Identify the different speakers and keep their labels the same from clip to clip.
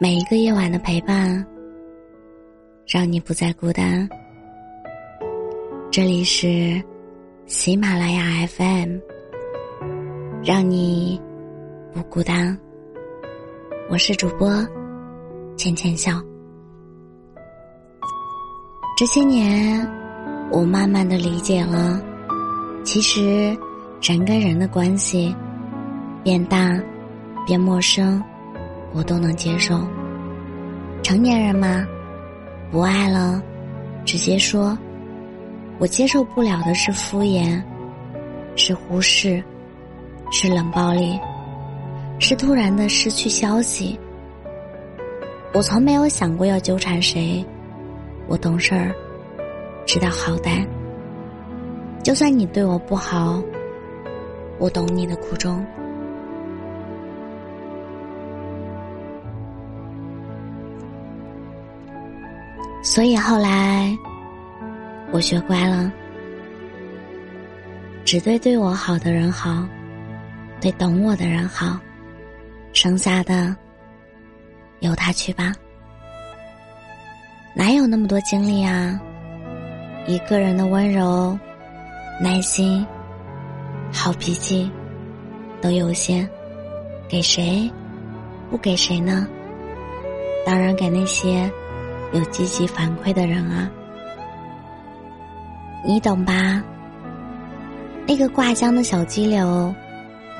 Speaker 1: 每一个夜晚的陪伴，让你不再孤单。这里是喜马拉雅 FM，让你不孤单。我是主播浅浅笑。这些年，我慢慢的理解了，其实人跟人的关系变淡、变陌生。我都能接受。成年人嘛，不爱了，直接说。我接受不了的是敷衍，是忽视，是冷暴力，是突然的失去消息。我从没有想过要纠缠谁，我懂事儿，知道好歹。就算你对我不好，我懂你的苦衷。所以后来，我学乖了，只对对我好的人好，对懂我的人好，剩下的由他去吧。哪有那么多精力啊？一个人的温柔、耐心、好脾气都有限，给谁？不给谁呢？当然给那些。有积极反馈的人啊，你懂吧？那个挂浆的小鸡柳，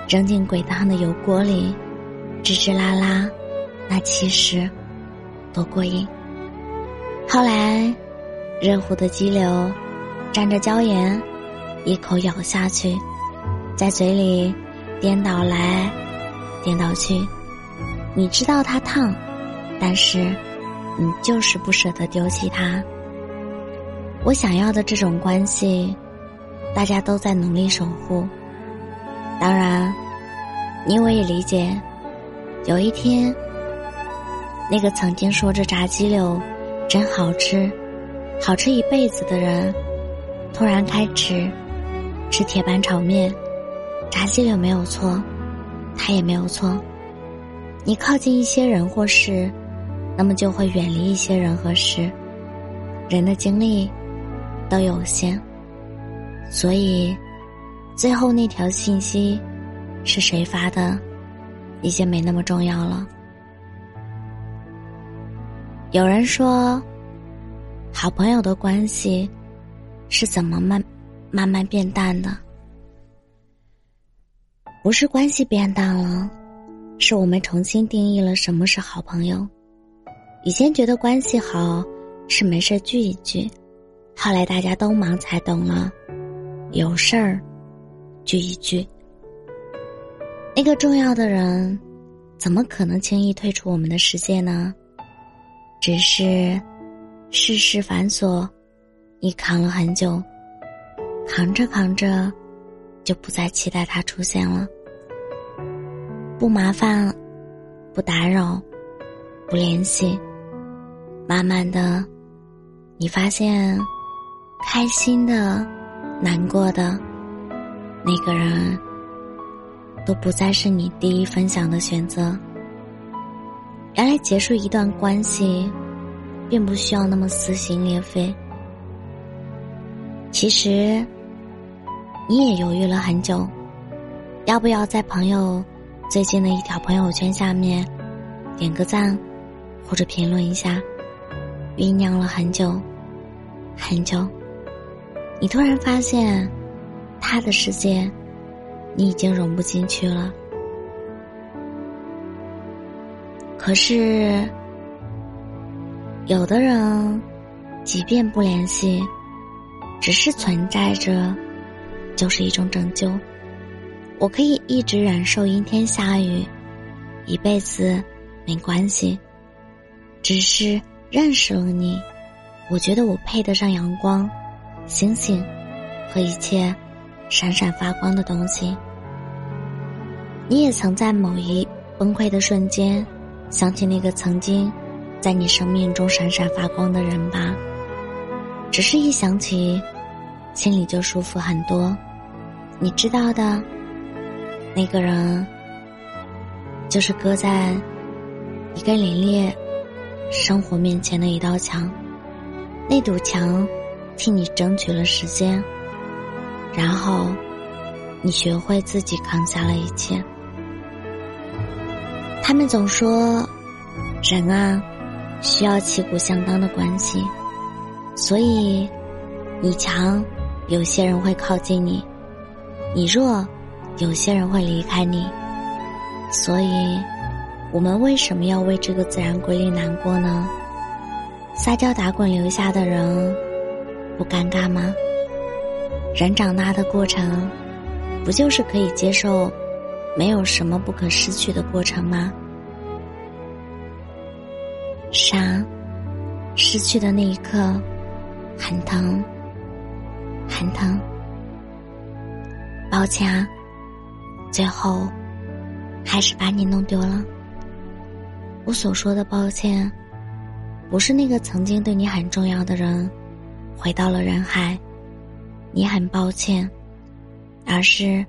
Speaker 1: 扔进滚烫的油锅里，吱吱啦啦，那其实多过瘾。后来，热乎的鸡柳沾着椒盐，一口咬下去，在嘴里颠倒来颠倒去，你知道它烫，但是。你就是不舍得丢弃他。我想要的这种关系，大家都在努力守护。当然，你我也理解，有一天，那个曾经说着炸鸡柳真好吃，好吃一辈子的人，突然开吃吃铁板炒面，炸鸡柳没有错，他也没有错。你靠近一些人或事。那么就会远离一些人和事，人的精力都有限，所以最后那条信息是谁发的，已经没那么重要了。有人说，好朋友的关系是怎么慢慢慢变淡的？不是关系变淡了，是我们重新定义了什么是好朋友。以前觉得关系好是没事聚一聚，后来大家都忙才懂了，有事儿聚一聚。那个重要的人，怎么可能轻易退出我们的世界呢？只是世事繁琐，你扛了很久，扛着扛着，就不再期待他出现了。不麻烦，不打扰，不联系。慢慢的，你发现，开心的、难过的，那个人，都不再是你第一分享的选择。原来结束一段关系，并不需要那么撕心裂肺。其实，你也犹豫了很久，要不要在朋友最近的一条朋友圈下面点个赞，或者评论一下。酝酿了很久，很久，你突然发现，他的世界，你已经融不进去了。可是，有的人，即便不联系，只是存在着，就是一种拯救。我可以一直忍受阴天下雨，一辈子没关系，只是。认识了你，我觉得我配得上阳光、星星和一切闪闪发光的东西。你也曾在某一崩溃的瞬间，想起那个曾经在你生命中闪闪发光的人吧？只是一想起，心里就舒服很多。你知道的，那个人，就是搁在一个凛冽生活面前的一道墙，那堵墙替你争取了时间，然后你学会自己扛下了一切。他们总说，人啊，需要旗鼓相当的关系，所以你强，有些人会靠近你；你弱，有些人会离开你。所以，我们为什么要为这个自然规律难过呢？撒娇打滚留下的人，不尴尬吗？人长大的过程，不就是可以接受？没有什么不可失去的过程吗？傻，失去的那一刻，很疼，很疼。抱歉啊，最后还是把你弄丢了。我所说的抱歉，不是那个曾经对你很重要的人回到了人海，你很抱歉，而是。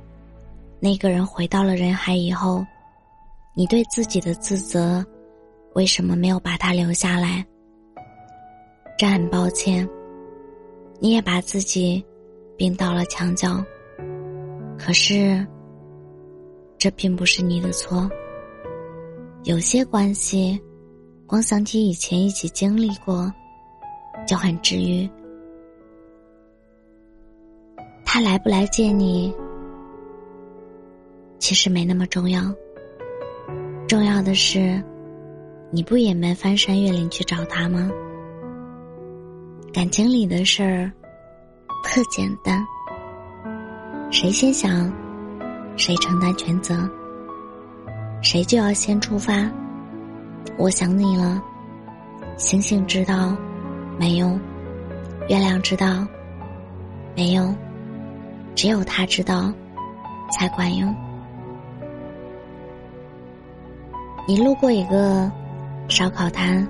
Speaker 1: 那个人回到了人海以后，你对自己的自责，为什么没有把他留下来？这很抱歉，你也把自己病到了墙角。可是，这并不是你的错。有些关系，光想起以前一起经历过，就很治愈。他来不来见你？其实没那么重要，重要的是，你不也没翻山越岭去找他吗？感情里的事儿特简单，谁先想，谁承担全责，谁就要先出发。我想你了，星星知道没用，月亮知道。没用，只有他知道。才管用。你路过一个烧烤摊，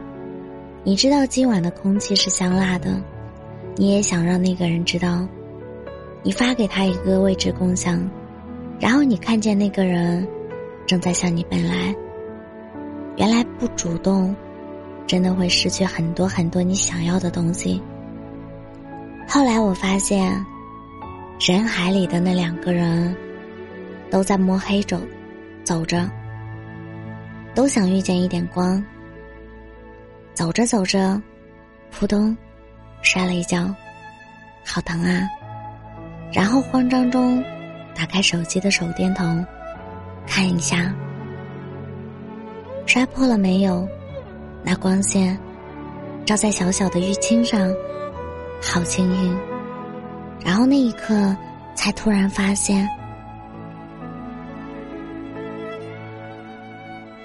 Speaker 1: 你知道今晚的空气是香辣的，你也想让那个人知道。你发给他一个位置共享，然后你看见那个人正在向你奔来。原来不主动，真的会失去很多很多你想要的东西。后来我发现，人海里的那两个人，都在摸黑走，走着。都想遇见一点光。走着走着，扑通，摔了一跤，好疼啊！然后慌张中，打开手机的手电筒，看一下，摔破了没有？那光线照在小小的淤青上，好幸运。然后那一刻，才突然发现。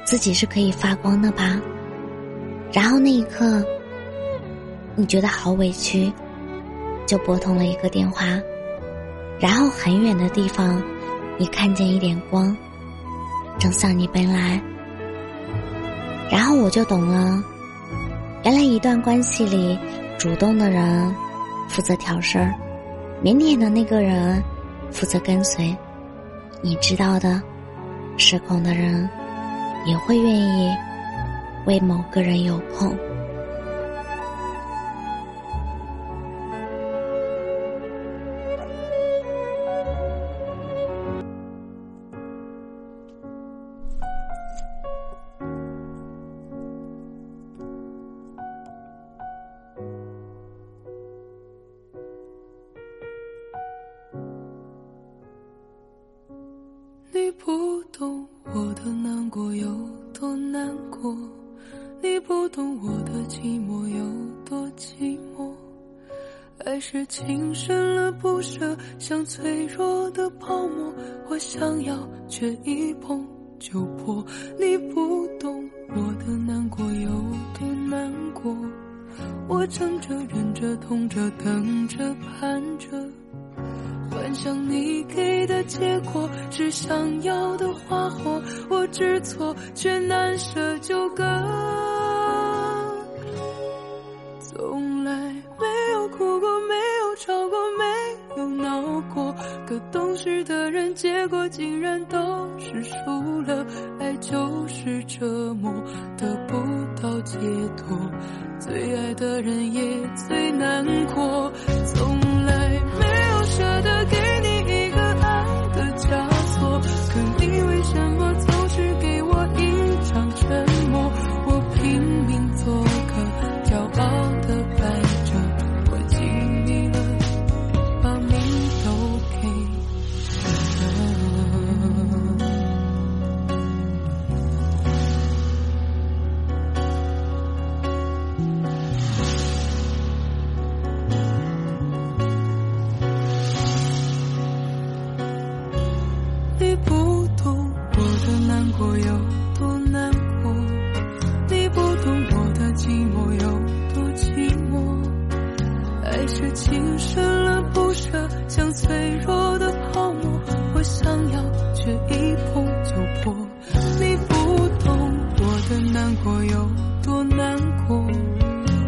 Speaker 1: 自己是可以发光的吧？然后那一刻，你觉得好委屈，就拨通了一个电话。然后很远的地方，你看见一点光，正向你奔来。然后我就懂了，原来一段关系里，主动的人负责挑事儿，腼腆的那个人负责跟随。你知道的，失控的人。也会愿意为某个人有空。
Speaker 2: 多难过，你不懂我的寂寞有多寂寞。爱是情深了不舍，像脆弱的泡沫，我想要却一碰就破。你不懂我的难过有多难过，我撑着忍着痛着等着盼着。幻想你给的结果是想要的花火我知错却难舍纠葛从来没有哭过没有吵过没有闹过可懂事的人结果竟然都是输了。爱就是折磨得不到解脱最爱的人也最难过。经深了不舍，像脆弱的泡沫，我想要却一碰就破。你不懂我的难过有多难过，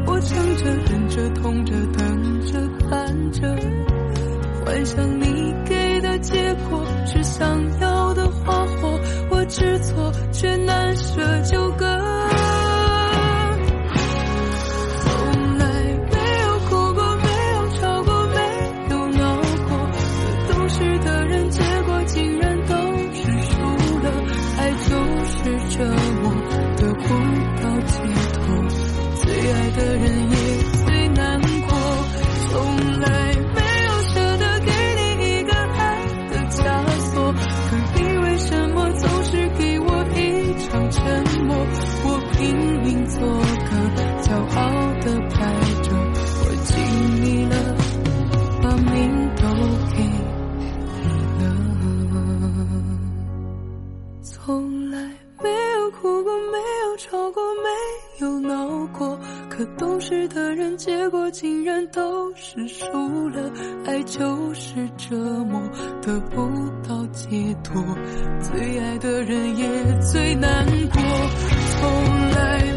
Speaker 2: 我撑着忍着痛着等。的人结果竟然都是输了。爱就是折磨得不到解脱最爱的人也最难过。从来